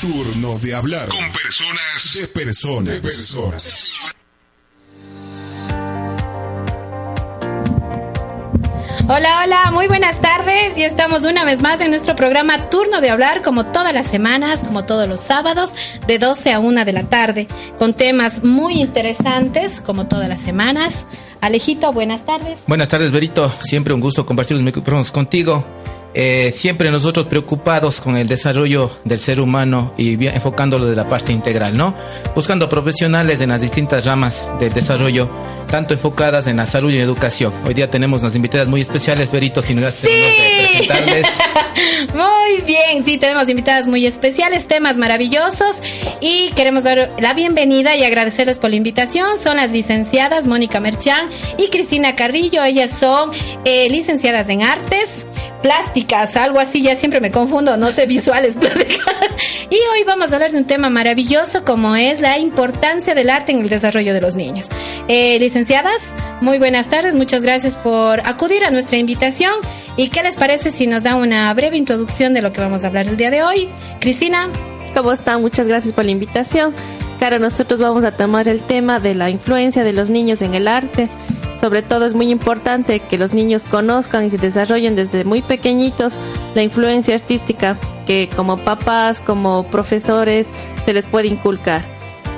Turno de hablar con personas de personas. De personas. Hola, hola, muy buenas tardes. Y estamos una vez más en nuestro programa Turno de Hablar, como todas las semanas, como todos los sábados, de 12 a 1 de la tarde, con temas muy interesantes, como todas las semanas. Alejito, buenas tardes. Buenas tardes, Berito. Siempre un gusto compartir los micrófonos contigo. Eh, siempre nosotros preocupados con el desarrollo del ser humano y enfocándolo de la parte integral, ¿no? Buscando profesionales en las distintas ramas del desarrollo, tanto enfocadas en la salud y educación. Hoy día tenemos unas invitadas muy especiales, Berito, si nos sí. presentarles. muy bien, sí, tenemos invitadas muy especiales, temas maravillosos y queremos dar la bienvenida y agradecerles por la invitación. Son las licenciadas Mónica Merchán y Cristina Carrillo. Ellas son eh, licenciadas en artes plásticas, algo así, ya siempre me confundo, no sé, visuales plásticas. Y hoy vamos a hablar de un tema maravilloso como es la importancia del arte en el desarrollo de los niños. Eh, licenciadas, muy buenas tardes, muchas gracias por acudir a nuestra invitación. ¿Y qué les parece si nos da una breve introducción de lo que vamos a hablar el día de hoy? Cristina. ¿Cómo están? Muchas gracias por la invitación. Claro, nosotros vamos a tomar el tema de la influencia de los niños en el arte. Sobre todo es muy importante que los niños conozcan y se desarrollen desde muy pequeñitos la influencia artística que como papás, como profesores se les puede inculcar.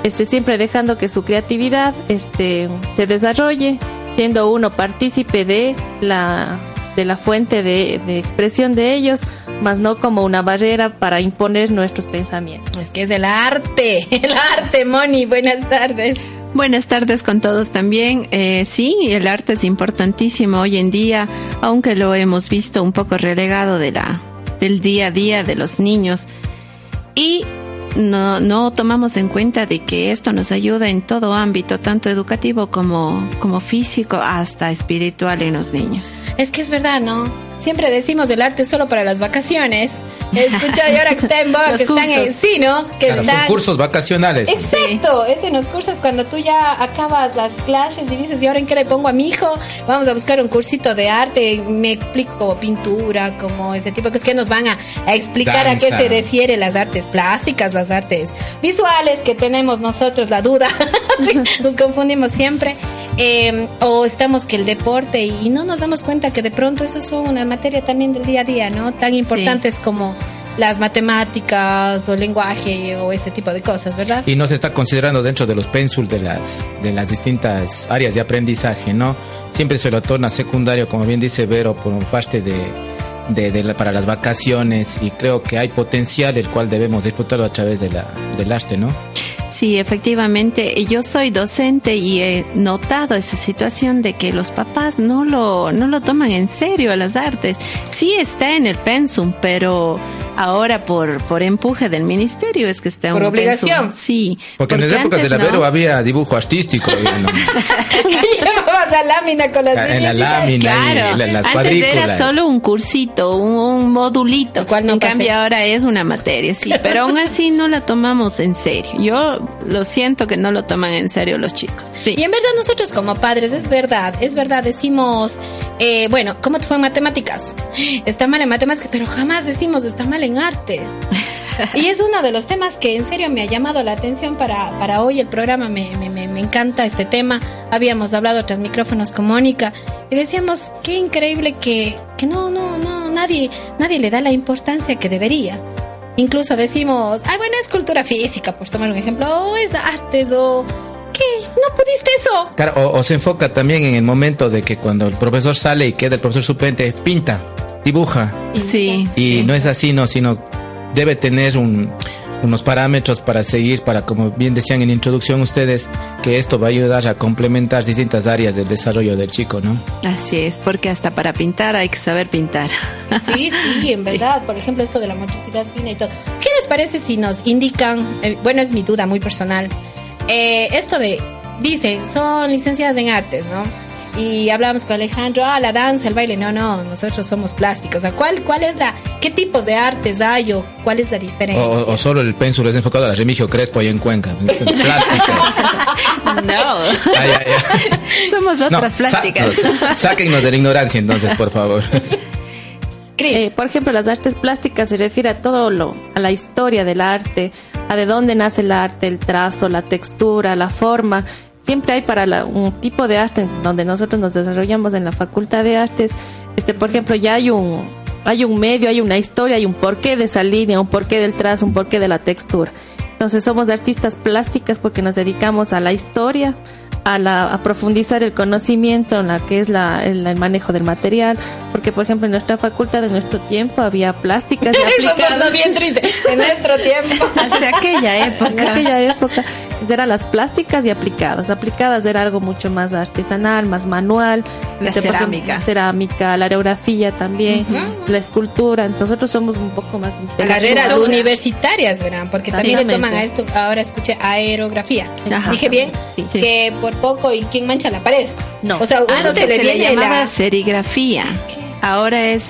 Este, siempre dejando que su creatividad este, se desarrolle, siendo uno partícipe de la, de la fuente de, de expresión de ellos, más no como una barrera para imponer nuestros pensamientos. Es que es el arte, el arte, Moni. Buenas tardes. Buenas tardes con todos también. Eh, sí, el arte es importantísimo hoy en día, aunque lo hemos visto un poco relegado de la, del día a día de los niños. Y no, no tomamos en cuenta de que esto nos ayuda en todo ámbito, tanto educativo como, como físico, hasta espiritual en los niños. Es que es verdad, ¿no? Siempre decimos el arte solo para las vacaciones. Escucha, y ahora que está en boga, que están en sí, ¿no? Que claro, son cursos vacacionales. Exacto, es en los cursos cuando tú ya acabas las clases y dices, ¿y ahora en qué le pongo a mi hijo? Vamos a buscar un cursito de arte, me explico como pintura, como ese tipo de cosas que nos van a, a explicar a qué se refiere las artes plásticas, las artes visuales que tenemos nosotros, la duda, nos confundimos siempre. Eh, o estamos que el deporte y no nos damos cuenta que de pronto eso son una materia también del día a día, ¿no? Tan importantes sí. como las matemáticas o lenguaje o ese tipo de cosas, ¿verdad? Y no se está considerando dentro de los pénsul de las, de las distintas áreas de aprendizaje, ¿no? Siempre se lo torna secundario, como bien dice Vero, por parte de, de, de la, para las vacaciones y creo que hay potencial el cual debemos disfrutarlo a través de la, del arte, ¿no? Sí, efectivamente, yo soy docente y he notado esa situación de que los papás no lo, no lo toman en serio a las artes. Sí está en el pensum, pero ahora por, por empuje del ministerio es que está por un obligación. Sí. Porque, porque en las épocas de la Vero no. había dibujo artístico. llevabas la lámina con las En la lámina, claro. y la, las Antes cuadrículas. era solo un cursito, un, un modulito. Cual no en pasé. cambio ahora es una materia, sí. Pero aún así no la tomamos en serio. Yo lo siento que no lo toman en serio los chicos. Sí. Y en verdad nosotros como padres, es verdad, es verdad, decimos, eh, bueno, ¿cómo te fue en matemáticas? Está mal en matemáticas, pero jamás decimos está mal en artes. y es uno de los temas que en serio me ha llamado la atención para, para hoy el programa, me, me, me, me encanta este tema. Habíamos hablado tras micrófonos con Mónica y decíamos, qué increíble que, que no, no, no, nadie, nadie le da la importancia que debería. Incluso decimos, ay, bueno, es cultura física, por tomar un ejemplo, o es artes, o ¿qué? ¿No pudiste eso? Claro, o, o, se enfoca también en el momento de que cuando el profesor sale y queda el profesor suplente, pinta, dibuja. Sí. Y sí. no es así, no, sino debe tener un, unos parámetros para seguir, para, como bien decían en introducción ustedes, que esto va a ayudar a complementar distintas áreas del desarrollo del chico, ¿no? Así es, porque hasta para pintar hay que saber pintar. Sí, sí, en verdad. Sí. Por ejemplo, esto de la motricidad fina y todo. ¿Qué les parece si nos indican, eh, bueno, es mi duda muy personal, eh, esto de, dicen, son licenciadas en artes, ¿no? Y hablábamos con Alejandro, ah, la danza, el baile, no, no, nosotros somos plásticos. O sea, ¿cuál, cuál es la, qué tipos de artes hay o cuál es la diferencia? O, o solo el pénsul es enfocado a la Remigio Crespo ahí en Cuenca, plásticas. no. Ay, ay, ay. Somos otras no, plásticas. Sa sáquennos de la ignorancia entonces, por favor. Eh, por ejemplo, las artes plásticas se refiere a todo lo, a la historia del arte, a de dónde nace el arte, el trazo, la textura, la forma. Siempre hay para la- un tipo de arte en donde nosotros nos desarrollamos en la Facultad de Artes. Este, por ejemplo, ya hay un, hay un medio, hay una historia, hay un porqué de esa línea, un porqué del trazo, un porqué de la textura. Entonces somos artistas plásticas porque nos dedicamos a la historia, a, la, a profundizar el conocimiento en la que es la, el, el manejo del material, porque por ejemplo en nuestra facultad en nuestro tiempo había plásticas y Eso aplicadas. bien triste. En nuestro tiempo. Hacia aquella En época. aquella época eran las plásticas y aplicadas. Aplicadas era algo mucho más artesanal, más manual. La Este, cerámica. la cerámica, la aerografía también, la escultura. Entonces nosotros somos un poco más. Carreras universitarias, verán, porque también le toman a esto, ahora escuché aerografía. Ajá. Dije bien, Sí. que por poco y quién mancha la pared. No. O sea, uno Antes se le se le llamaba la... serigrafía. Ahora es.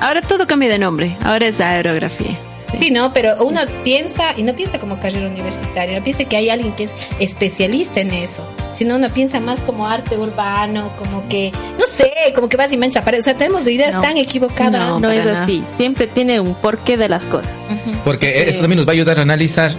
Ahora todo cambia de nombre. Ahora es aerografía. Sí, no, pero uno piensa, y no piensa como carrera universitaria, no piensa que hay alguien que es especialista en eso, sino uno piensa más como arte urbano, como que, no sé, como que vas y mancha pared. O sea, tenemos ideas No. tan equivocadas. No, No es nada. así. Siempre tiene un porqué de las cosas. Porque eso también nos va a ayudar a analizar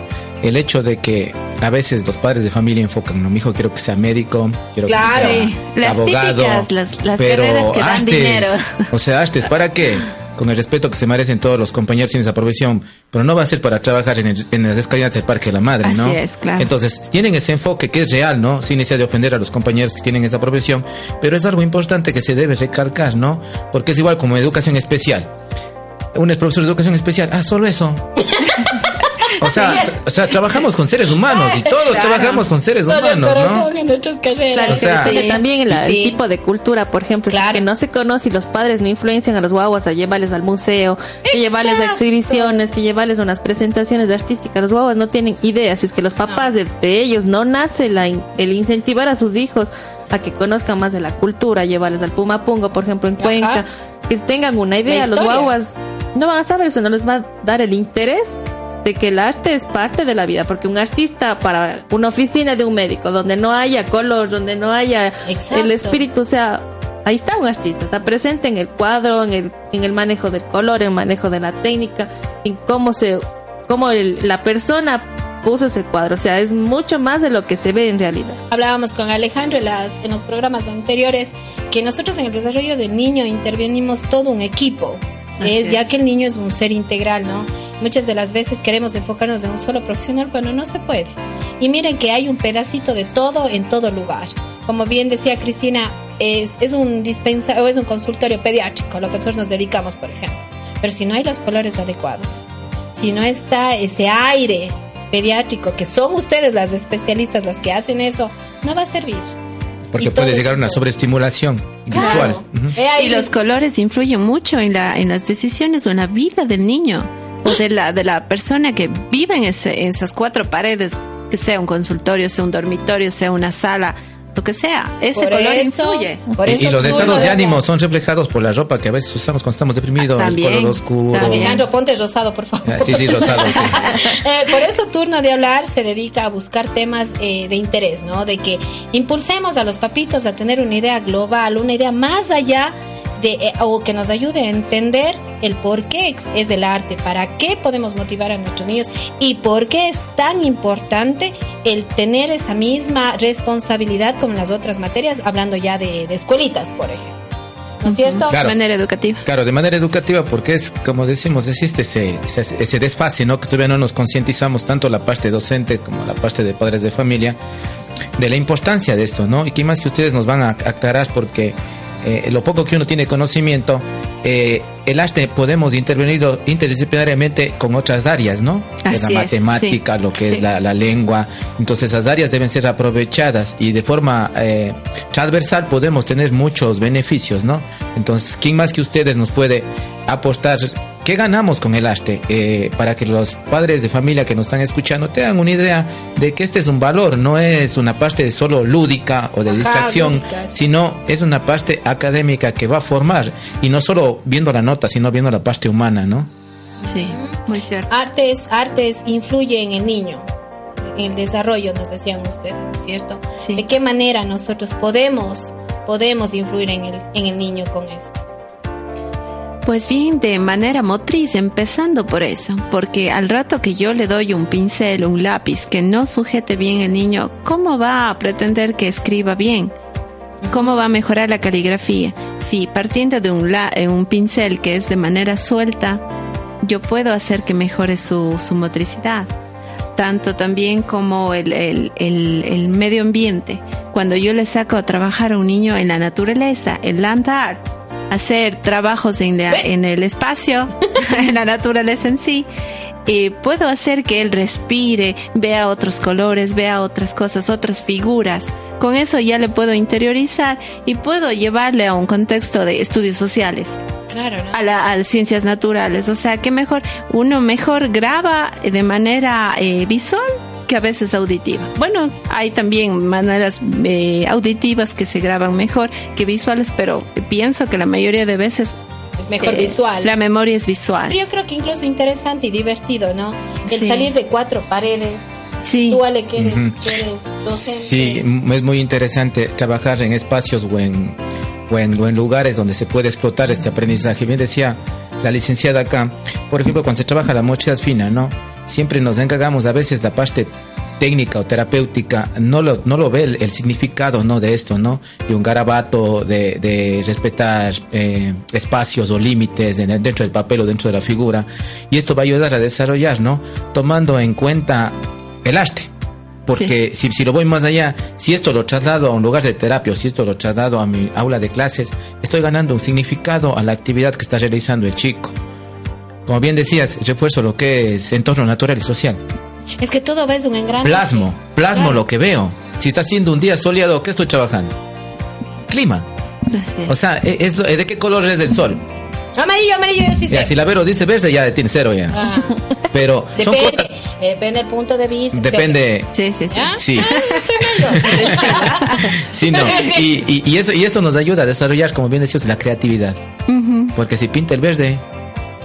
el hecho de que a veces los padres de familia enfocan, no, mi hijo quiero que sea médico, quiero Claro. que sea Sí, las abogado, típicas, las- las pero carreras que dan artes, dinero. o sea, artes, ¿para qué? Con el respeto que se merecen todos los compañeros en esa profesión, pero no va a ser para trabajar en, el- en las escaleras del Parque de la Madre, ¿no? Así es, claro. Entonces, tienen ese enfoque que es real, ¿no? Sin necesidad de ofender a los compañeros que tienen esa profesión, pero es algo importante que se debe recalcar, ¿no? Porque es igual como educación especial. Un es profesor de educación especial, ah, solo eso. O sea, o sea, trabajamos con seres humanos y todos Claro. trabajamos con seres humanos, ¿no? en nuestras carreras. Claro, O sea- Sí. también la- Sí. el tipo de cultura, por ejemplo, Claro. que no se conoce y los padres no influencian a los guaguas a llevarles al museo, que llevarles a exhibiciones, que llevarles a unas presentaciones artísticas. Los guaguas no tienen ideas, si es que los papás de, de ellos no nace la in- el incentivar a sus hijos a que conozcan más de la cultura, llevarles al Pumapungo, por ejemplo, en Ajá. Cuenca, que tengan una idea, los guaguas no van a saber eso, no les va a dar el interés de que el arte es parte de la vida, porque un artista para una oficina de un médico, donde no haya color, donde no haya Exacto. el espíritu, o sea, ahí está un artista, está presente en el cuadro, en el, en el manejo del color, en el manejo de la técnica, en cómo se, cómo el- la persona puso ese cuadro, o sea, es mucho más de lo que se ve en realidad. Hablábamos con Alejandro en, las, en los programas anteriores que nosotros en el desarrollo del niño intervenimos todo un equipo. Así es ya que el niño es un ser integral, ¿no? Muchas de las veces queremos enfocarnos en un solo profesional cuando no se puede. Y miren que hay un pedacito de todo en todo lugar. Como bien decía Cristina, es, es un dispensa o es un consultorio pediátrico, lo que nosotros nos dedicamos, por ejemplo. Pero si no hay los colores adecuados, si no está ese aire pediátrico, que son ustedes las especialistas las que hacen eso, no va a servir. Porque Y puede llegar a una sobreestimulación visual. Claro. Ahí Y los colores influyen mucho en, la, en las decisiones o en la vida del niño o de la, de la persona que vive en, ese, en esas cuatro paredes, que sea un consultorio, sea un dormitorio, sea una sala, lo que sea. Ese Por color eso- influye. por Y- eso y los estados de ánimo son reflejados por la ropa que a veces usamos cuando estamos deprimidos, el También, color oscuro. también. Alejandro, ponte rosado, por favor. Ah, Sí, sí, rosado, sí. Eh, por eso Turno de Hablar se dedica a buscar temas eh, de interés, ¿no? De que impulsemos a los papitos a tener una idea global, una idea más allá de, eh, o que nos ayude a entender el por qué es el arte, para qué podemos motivar a nuestros niños y por qué es tan importante el tener esa misma responsabilidad como en las otras materias, hablando ya de, de escuelitas, por ejemplo. ¿No es cierto? Claro. De manera educativa. Claro, de manera educativa, porque es, como decimos, existe ese, ese, ese desfase, ¿no? Que todavía no nos concientizamos tanto la parte docente como la parte de padres de familia de la importancia de esto, ¿no? Y que más que ustedes nos van a aclarar porque eh, lo poco que uno tiene conocimiento, eh, el arte podemos intervenir interdisciplinariamente con otras áreas, ¿no? Es Así la es, matemática, lo que es la, la lengua. Entonces esas áreas deben ser aprovechadas y de forma eh, transversal podemos tener muchos beneficios, ¿no? Entonces, ¿quién más que ustedes nos puede apostar? ¿Qué ganamos con el arte? Eh, para que los padres de familia que nos están escuchando tengan una idea de que este es un valor, no es una parte solo lúdica o de Ajá, distracción, lúdica, sí. sino es una parte académica que va a formar y no solo viendo la nota, sino viendo la parte humana, ¿no? Sí, muy cierto. Artes, artes influye en el niño, en el desarrollo, nos decían ustedes, ¿no es cierto? Sí. ¿De qué manera nosotros podemos, podemos influir en el, en el niño con esto? Pues bien, de manera motriz, empezando por eso, porque al rato que yo le doy un pincel, un lápiz que no sujete bien el niño, ¿cómo va a pretender que escriba bien? ¿Cómo va a mejorar la caligrafía? Si partiendo de un, la, eh, un pincel que es de manera suelta, yo puedo hacer que mejore su, su motricidad tanto también como el, el, el, el, medio ambiente. Cuando yo le saco a trabajar a un niño en la naturaleza, el land art, hacer trabajos en, la, en el espacio, en la naturaleza en sí, eh, puedo hacer que él respire, vea otros colores, vea otras cosas, otras figuras. Con eso ya le puedo interiorizar y puedo llevarle a un contexto de estudios sociales. Claro, ¿no? a, la, a las ciencias naturales. O sea, que mejor, uno mejor graba de manera eh, visual que a veces auditiva. Bueno, hay también maneras eh, auditivas que se graban mejor que visuales, pero pienso que la mayoría de veces es mejor eh, visual. La memoria es visual. Pero yo creo que incluso interesante y divertido, ¿no? El Sí. salir de cuatro paredes. Sí. Tú, Ale, que eres, que eres docente. Sí, es muy interesante trabajar en espacios o en, o en, o en lugares donde se puede explotar este aprendizaje. Bien decía la licenciada acá, por ejemplo, cuando se trabaja la mochila fina, ¿no? Siempre nos encargamos a veces la parte técnica o terapéutica, no lo, no lo ve el, el significado, ¿no? De esto, ¿no? Y un garabato de, de respetar eh, espacios o límites dentro del papel o dentro de la figura. Y esto va a ayudar a desarrollar, ¿no? Tomando en cuenta el arte. Porque si, si lo voy más allá, si esto lo traslado a un lugar de terapia o si esto lo traslado a mi aula de clases, estoy ganando un significado a la actividad que está realizando el chico. Como bien decías, refuerzo lo que es entorno natural y social. Es que todo ves un engranaje. Plasmo, plasmo Claro. lo que veo. Si está siendo un día soleado, ¿qué estoy trabajando? Clima. Así es. O sea, e- es- ¿de qué color es el sol? Amarillo, amarillo, yo sí sé. Ya, si la Vero dice verde, ya tiene cero ya. Ah, Pero son depende, cosas. depende del punto de vista. Depende. Sí, sí, sí. ¿Ah? Sí. Ah. Sí, no. Y, y, y eso, y esto nos ayuda a desarrollar, como bien decías, la creatividad. Ujú. Porque si pinta el verde,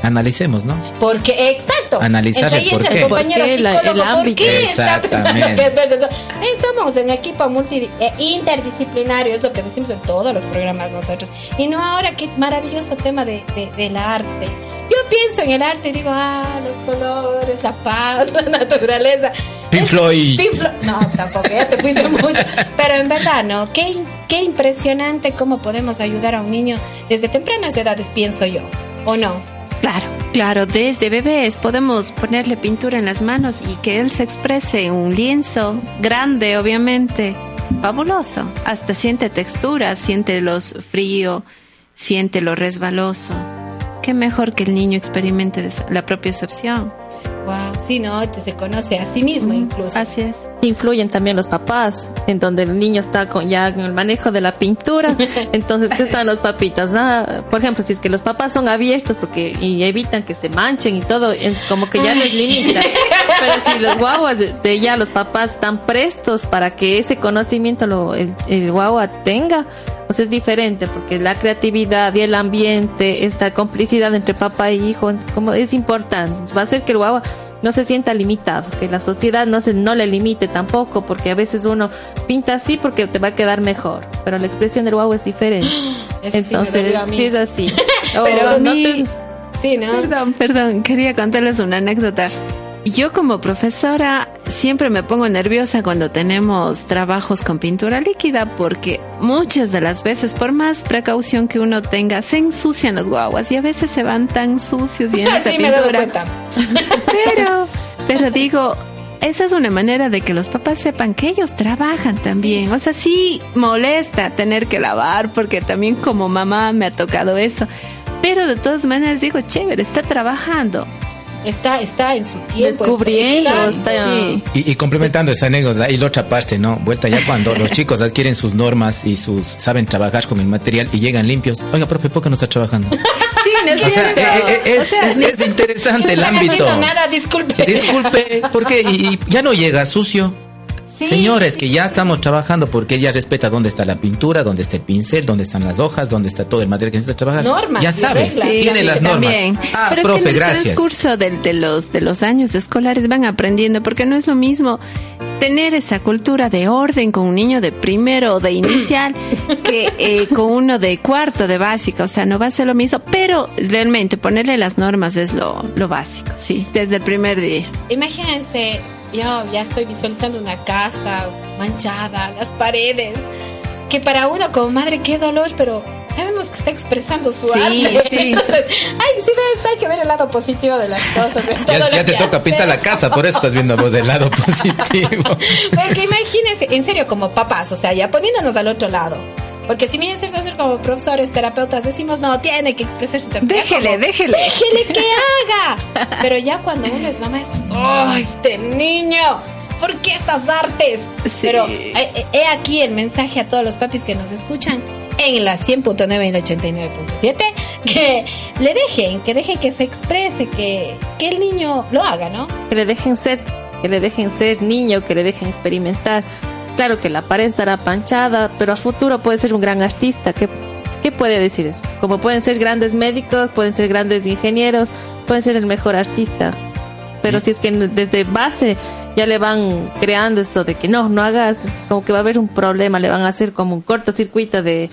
analicemos, ¿no? Porque, exacto. Analizar el por qué. ¿Por qué la- el psicólogo, ¿por ámbito? qué está pensando Exactamente. que es? Pensamos en equipo multi, eh, interdisciplinario, es lo que decimos en todos los programas nosotros. Y no ahora, qué maravilloso tema de, de- del arte. Yo pienso en el arte y digo, ah, los colores, la paz, la naturaleza. Pink Floyd. Pink Flo- No, tampoco, ya te fuiste mucho. Pero en verdad, ¿no? Qué, qué impresionante cómo podemos ayudar a un niño desde tempranas edades, pienso yo. ¿O no? Claro, desde bebés podemos ponerle pintura en las manos y que él se exprese en un lienzo grande, obviamente, fabuloso. Hasta siente textura, siente los frío, siente lo resbaloso. Qué mejor que el niño experimente la propia opción. Wow, sí, ¿no? Te se conoce a sí mismo incluso. Así es. Influyen también los papás, en donde el niño está con ya en el manejo de la pintura. Entonces, ¿qué están los papitos? Ah, por ejemplo, si es que los papás son abiertos porque y evitan que se manchen y todo, es como que ya les limita. Pero si los guaguas de, de ya los papás están prestos para que ese conocimiento lo, el, el guagua tenga, pues es diferente porque la creatividad y el ambiente, esta complicidad entre papá e hijo, es como es importante. Va a hacer que el guagua no se sienta limitado, que la sociedad no se no le limite tampoco, porque a veces uno pinta así porque te va a quedar mejor, pero la expresión del guagua es diferente. Eso sí me Entonces, dolió a mí. sí es así. Pero O a no mí- te- Sí, ¿no? Perdón, perdón, quería contarles una anécdota. Yo como profesora siempre me pongo nerviosa cuando tenemos trabajos con pintura líquida porque muchas de las veces, por más precaución que uno tenga, se ensucian los guaguas y a veces se van tan sucios y en esa Sí, me he dado pintura. pero digo, esa es una manera de que los papás sepan que ellos trabajan también. O sea, sí molesta tener que lavar, porque también como mamá me ha tocado eso. Pero de todas maneras digo, chévere, está trabajando. Está, está en su tiempo. Descubriendo, Exacto. está- Sí. Y, y complementando esa anécdota y la otra parte, ¿no? Vuelta ya cuando los chicos adquieren sus normas y sus saben trabajar con el material y llegan limpios. Oiga, profe, ¿por qué no está trabajando? Sí, no es O sea, eh, eh, es, O sea, es- es interesante el No ámbito. haciendo nada, disculpe. Disculpe, ¿por qué? Y, y ya no llega sucio. Sí. Señores, que ya estamos trabajando porque ella respeta dónde está la pintura, dónde está el pincel, dónde están las hojas, dónde está todo el material que necesita trabajar. Normas ya sabes. Sí, tiene las normas. también. Ah, Pero profe, es que en el gracias. transcurso del- de, los, de los años escolares van aprendiendo, porque no es lo mismo tener esa cultura de orden con un niño de primero o de inicial que eh, con uno de cuarto de básica, o sea, no va a ser lo mismo, pero realmente ponerle las normas es lo, lo básico, sí, desde el primer día. Imagínense, yo ya estoy visualizando una casa manchada, las paredes, que para uno como madre qué dolor, pero sabemos que está expresando su Sí, arte. sí. Entonces, ay, sí ves, hay que ver el lado positivo de las cosas. de todo Ya, te toca pintar la casa, por eso estás viendo vos del lado positivo. Porque imagínense, en serio, como papás, o sea, ya poniéndonos al otro lado. Porque si bien es cierto, como profesores, terapeutas, decimos, no, tiene que expresarse también. Déjele, Como, déjele. Déjele que haga. Pero ya cuando uno es mamá es, ¡oh, este niño! ¿Por qué estas artes? Sí. Pero eh, eh, he aquí el mensaje a todos los papis que nos escuchan en la 100.9 y la 89.7, que le dejen, que dejen que se exprese, que, que el niño lo haga, ¿no? que le dejen ser, que le dejen ser niño, que le dejen experimentar. Claro que la pared estará panchada, pero a futuro puede ser un gran artista. ¿Qué, qué puede decir eso? Como pueden ser grandes médicos, pueden ser grandes ingenieros, pueden ser el mejor artista. Pero si es que desde base ya le van creando eso de que no, no hagas, como que va a haber un problema, le van a hacer como un cortocircuito de,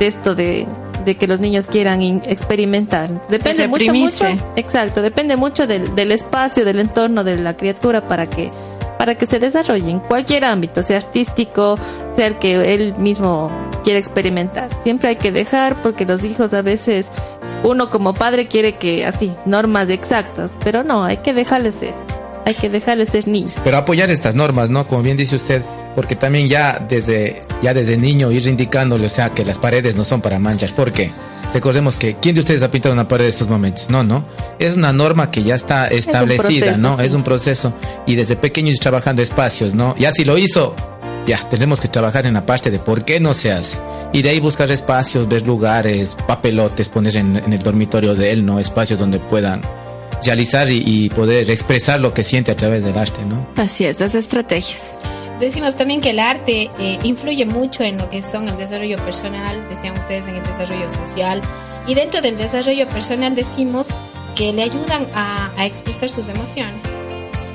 de esto de, de que los niños quieran experimentar. Depende mucho, mucho. Exacto, depende mucho del, del espacio, del entorno de la criatura para que para que se desarrolle en cualquier ámbito, sea artístico, sea el que él mismo quiere experimentar. Siempre hay que dejar porque los hijos a veces uno como padre quiere que así, normas exactas, pero no, hay que dejarles ser. Hay que dejarles ser niños. Pero apoyar estas normas, ¿no? Como bien dice usted, porque también ya desde, ya desde niño ir indicándole, o sea, que las paredes no son para manchas. ¿Por qué? Recordemos que, ¿quién de ustedes ha pintado una pared en estos momentos? No, no. Es una norma que ya está establecida, proceso, ¿no? sí. Es un proceso. Y desde pequeño ir trabajando espacios, ¿no? Ya si lo hizo, ya, tenemos que trabajar en la parte de por qué no se hace. Y de ahí buscar espacios, ver lugares, papelotes, poner en, en el dormitorio de él, ¿no? Espacios donde puedan realizar y, y poder expresar lo que siente a través del arte, ¿no? Así es, las estrategias. Decimos también que el arte eh, influye mucho en lo que son el desarrollo personal, decían ustedes en el desarrollo social, y dentro del desarrollo personal decimos que le ayudan a, a expresar sus emociones.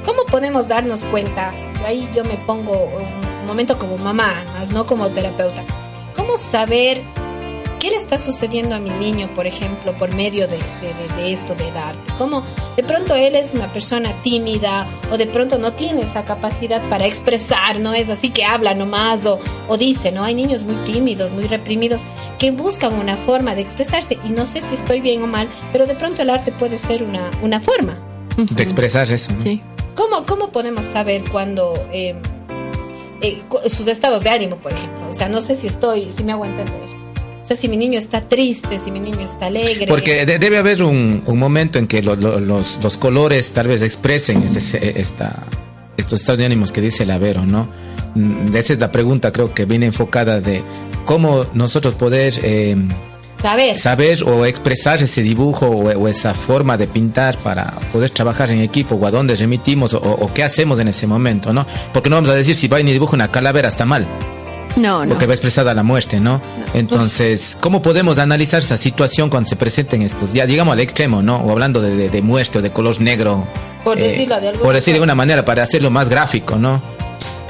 ¿Cómo podemos darnos cuenta? Ahí yo me pongo un momento como mamá, más no como terapeuta. ¿Cómo saber qué le está sucediendo a mi niño, por ejemplo, por medio de, de- de- de esto del arte? ¿Cómo de pronto él es una persona tímida o de pronto no tiene esa capacidad para expresar, no es así que habla nomás o, o dice, ¿no? Hay niños muy tímidos, muy reprimidos que buscan una forma de expresarse y no sé si estoy bien o mal, pero de pronto el arte puede ser una, una forma. De expresar eso. ¿no? Sí. ¿Cómo, cómo podemos saber cuando eh, eh, sus estados de ánimo, por ejemplo? O sea, no sé si estoy, si me hago entender. O sea, si mi niño está triste, si mi niño está alegre. Porque de- debe haber un, un momento en que lo- lo- los, los colores tal vez expresen este, se- esta, estos estados de ánimos que dice el Avero, ¿no? Mm, Esa es la pregunta, creo que viene enfocada de cómo nosotros poder eh, Saber. saber o expresar ese dibujo o, o esa forma de pintar para poder trabajar en equipo o a dónde remitimos o, o qué hacemos en ese momento, ¿no? Porque no vamos a decir si va y ni dibuja una calavera está mal. No, no. porque va expresada la muerte, ¿no? Entonces, ¿cómo podemos analizar esa situación cuando se presenten estos días, digamos al extremo, ¿no? O hablando de, de- de muerte o de color negro. Por decirlo de alguna Por decir de forma. una manera, para hacerlo más gráfico, ¿no?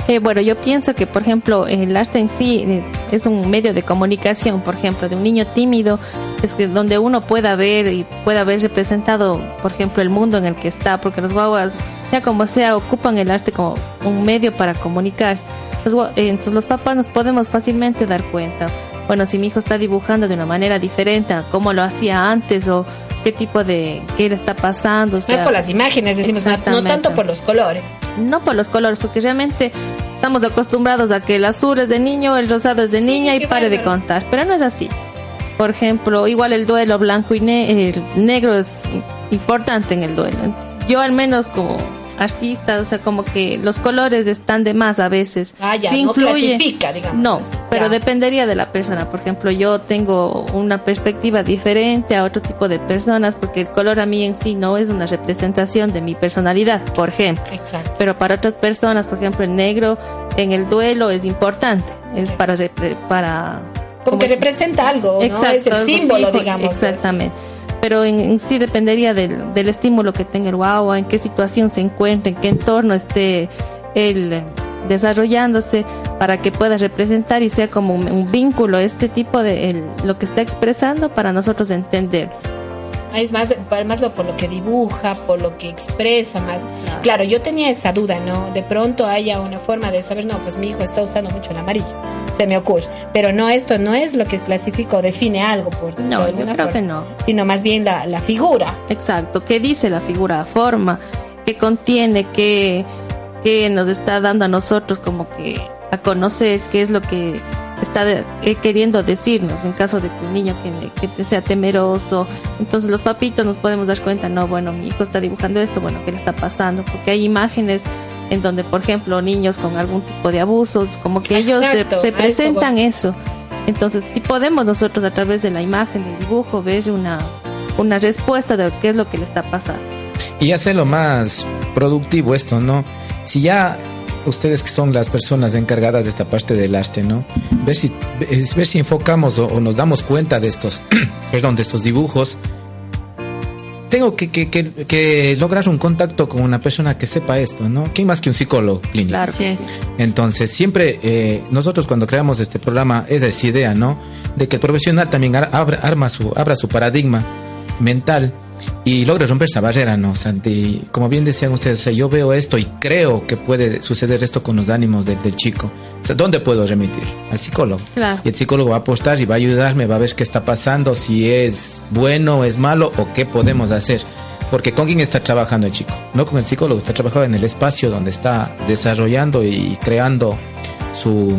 Eh, bueno, yo pienso que, por ejemplo, el arte en sí eh, es un medio de comunicación, por ejemplo, de un niño tímido, es que donde uno pueda ver y pueda ver representado, por ejemplo, el mundo en el que está, porque los guaguas, sea como sea, ocupan el arte como un medio para comunicar. Los, gua- eh, entonces, los papás nos podemos fácilmente dar cuenta. Bueno, si mi hijo está dibujando de una manera diferente a cómo lo hacía antes o qué tipo de, qué le está pasando. o No es sea, por las imágenes, decimos, no, no tanto por los colores. no por los colores, porque realmente estamos acostumbrados a que el azul es de niño, el rosado es de Sí, niña y pare de contar, pero no es así. Por ejemplo, igual el duelo blanco y ne- el negro es importante en el duelo. Yo al menos como artista, o sea, como que los colores están de más a veces. Ah, ya, Sí no influye. clasifica, digamos. No, pero Ya. dependería de la persona. Por ejemplo, yo tengo una perspectiva diferente a otro tipo de personas porque el color a mí en sí no es una representación de mi personalidad, por ejemplo Exacto. pero para otras personas, por ejemplo, el negro en el duelo es importante, es para para Como que representa algo, ¿no? es el símbolo, fijo, digamos. pues. Exactamente. Pero en, sí dependería del, estímulo que tenga el guagua, en qué situación se encuentre, en qué entorno esté él desarrollándose para que pueda representar y sea como un, vínculo este tipo de lo que está expresando para nosotros entender es más, más lo, por lo que dibuja, por lo que expresa, más. Claro. yo tenía esa duda, ¿no? De pronto haya una forma de saber, no, pues mi hijo está usando mucho el amarillo, se me ocurre. Pero no, esto no es lo que clasifica o define algo, por No, yo creo que no. Sino más bien la, la figura. Exacto, ¿qué dice la figura? Forma, ¿qué contiene? ¿Qué, qué nos está dando a nosotros como que a conocer qué es lo que está eh, queriendo decirnos en caso de que un niño que, que, sea temeroso. Entonces los papitos nos podemos dar cuenta, no, bueno, mi hijo está dibujando esto, bueno, ¿qué le está pasando? Porque hay imágenes en donde, por ejemplo, niños con algún tipo de abusos, como que ellos representan eso, Entonces, si podemos nosotros a través de la imagen, del dibujo, ver una, una respuesta de qué es lo que le está pasando. Y hacerlo más productivo esto, ¿no? Si ya ustedes que son las personas encargadas de esta parte del arte, ¿no? Ver si, ver si enfocamos o, nos damos cuenta de estos, perdón, de estos dibujos. Tengo que, que, que, lograr un contacto con una persona que sepa esto, ¿no? ¿Quién más que un psicólogo clínico? Claro, sí es. Entonces, siempre eh, nosotros cuando creamos este programa es esa idea, ¿no? De que el profesional también abra, arma su, abra su paradigma mental y logra romper esa barrera, ¿no? Santi, como bien decían ustedes, yo veo esto y creo que puede suceder esto con los ánimos del chico. O sea, ¿Dónde puedo remitir? Al psicólogo. Y el psicólogo va a apostar y va a ayudarme, va a ver qué está pasando, si es bueno, es malo o qué podemos hacer. Porque con quién está trabajando el chico, no con el psicólogo, está trabajando en el espacio donde está desarrollando y creando su,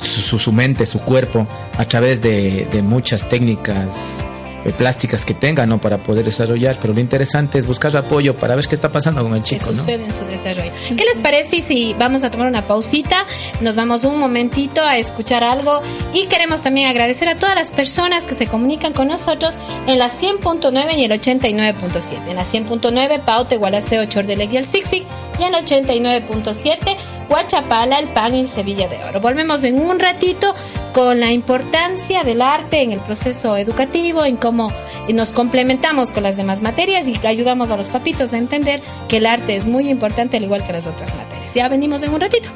su, su mente, su cuerpo, a través de, de muchas técnicas eh, plásticas que tenga, ¿no? Para poder desarrollar, pero lo interesante es buscar apoyo para ver qué está pasando con el chico, ¿Qué sucede en su desarrollo? ¿Qué les parece si vamos a tomar una pausita? Nos vamos un momentito a escuchar algo y queremos también agradecer a todas las personas que se comunican con nosotros en la 100.9 y el 89.7. En la 100.9 Paute, Gualaceo, Chordelegui, el Sixi y en el 89.7 Guachapala, el pan y Sevilla de Oro. Volvemos en un ratito con la importancia del arte en el proceso educativo, en cómo nos complementamos con las demás materias y ayudamos a los papitos a entender que el arte es muy importante al igual que las otras materias. Ya venimos en un ratito.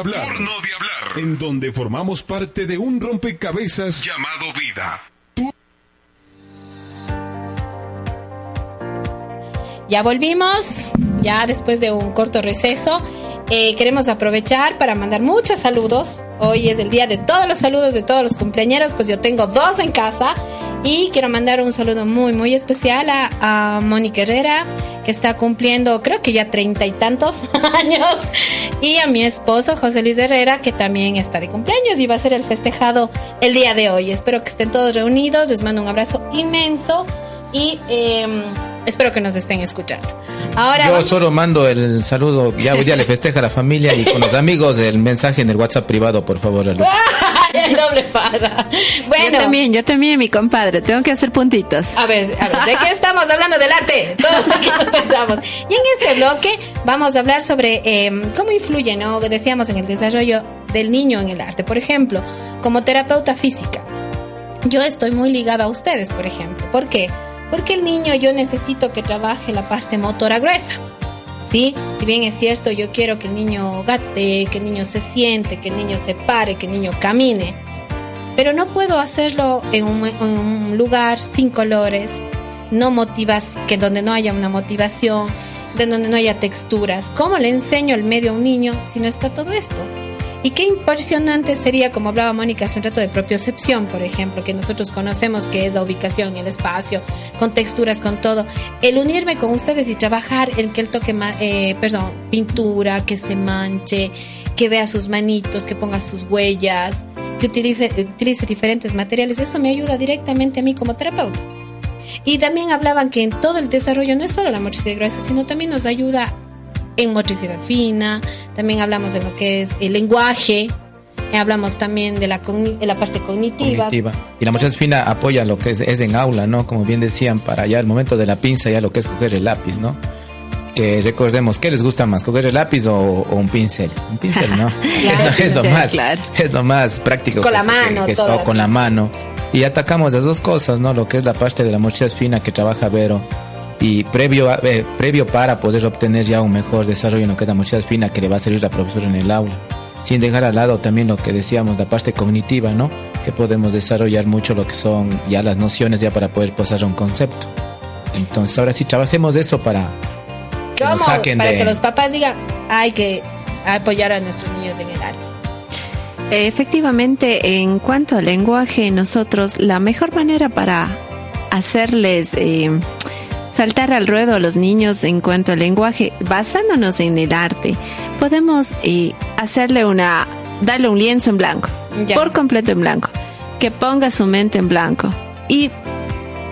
Hablar. Turno de hablar. En donde formamos parte de un rompecabezas llamado vida. Ya volvimos, ya después de un corto receso. Eh, queremos aprovechar para mandar muchos saludos. Hoy es el día de todos los saludos de todos los cumpleaños, pues yo tengo dos en casa. Y quiero mandar un saludo muy, muy especial a, a Mónica Herrera, que está cumpliendo creo que ya treinta y tantos años. Y a mi esposo José Luis Herrera, que también está de cumpleaños y va a ser el festejado el día de hoy. Espero que estén todos reunidos. Les mando un abrazo inmenso. Y... Eh, Espero que nos estén escuchando. Ahora Yo solo mando el saludo, ya día le festeja a la familia y con los amigos el mensaje en el WhatsApp privado, por favor. doble para. Bueno. Yo también, yo también, mi compadre, tengo que hacer puntitos. A ver, a ver, ¿de qué estamos hablando del arte? Todos aquí nos sentamos. Y en este bloque vamos a hablar sobre eh, cómo influye, ¿no? Decíamos en el desarrollo del niño en el arte. Por ejemplo, como terapeuta física, yo estoy muy ligada a ustedes, por ejemplo. ¿Por qué? Porque el niño yo necesito que trabaje la parte motora gruesa. ¿Sí? Si bien es cierto, yo quiero que el niño gate, que el niño se siente, que el niño se pare, que el niño camine. Pero no puedo hacerlo en un, en un lugar sin colores, no motivas, que donde no haya una motivación, de donde no haya texturas. ¿Cómo le enseño el medio a un niño si no está todo esto? Y qué impresionante sería, como hablaba Mónica hace un rato, de propiocepción, por ejemplo, que nosotros conocemos que es la ubicación, el espacio, con texturas, con todo. El unirme con ustedes y trabajar en que él toque, eh, perdón, pintura, que se manche, que vea sus manitos, que ponga sus huellas, que utilice, utilice diferentes materiales, eso me ayuda directamente a mí como terapeuta. Y también hablaban que en todo el desarrollo no es solo la motricidad gruesa, sino también nos ayuda en motricidad fina, también hablamos de lo que es el lenguaje, hablamos también de la, la parte cognitiva. Y la motricidad fina apoya lo que es, en aula, ¿no? Como bien decían, para ya el momento de la pinza, ya lo que es coger el lápiz, ¿no? que recordemos, ¿qué les gusta más? ¿Coger el lápiz o, un pincel? Un pincel, ¿no? es, lo más, es lo más práctico. Con la mano. Que, con la mano. Y atacamos las dos cosas, ¿no? Lo que es la parte de la motricidad fina que trabaja Vero y previo, eh, previo para poder obtener ya un mejor desarrollo en lo que es la fina que le va a servir la profesora en el aula. Sin dejar al lado también lo que decíamos, la parte cognitiva, ¿no? Que podemos desarrollar mucho lo que son ya las nociones ya para poder pasar a un concepto. Entonces ahora sí trabajemos de eso para que nos saquen para que los papás digan, hay que apoyar a nuestros niños en el arte. Efectivamente, en cuanto al lenguaje, nosotros la mejor manera para hacerles eh, saltar al ruedo a los niños en cuanto al lenguaje, basándonos en el arte, podemos eh, hacerle una, darle un lienzo en blanco, por completo en blanco, que ponga su mente en blanco. Y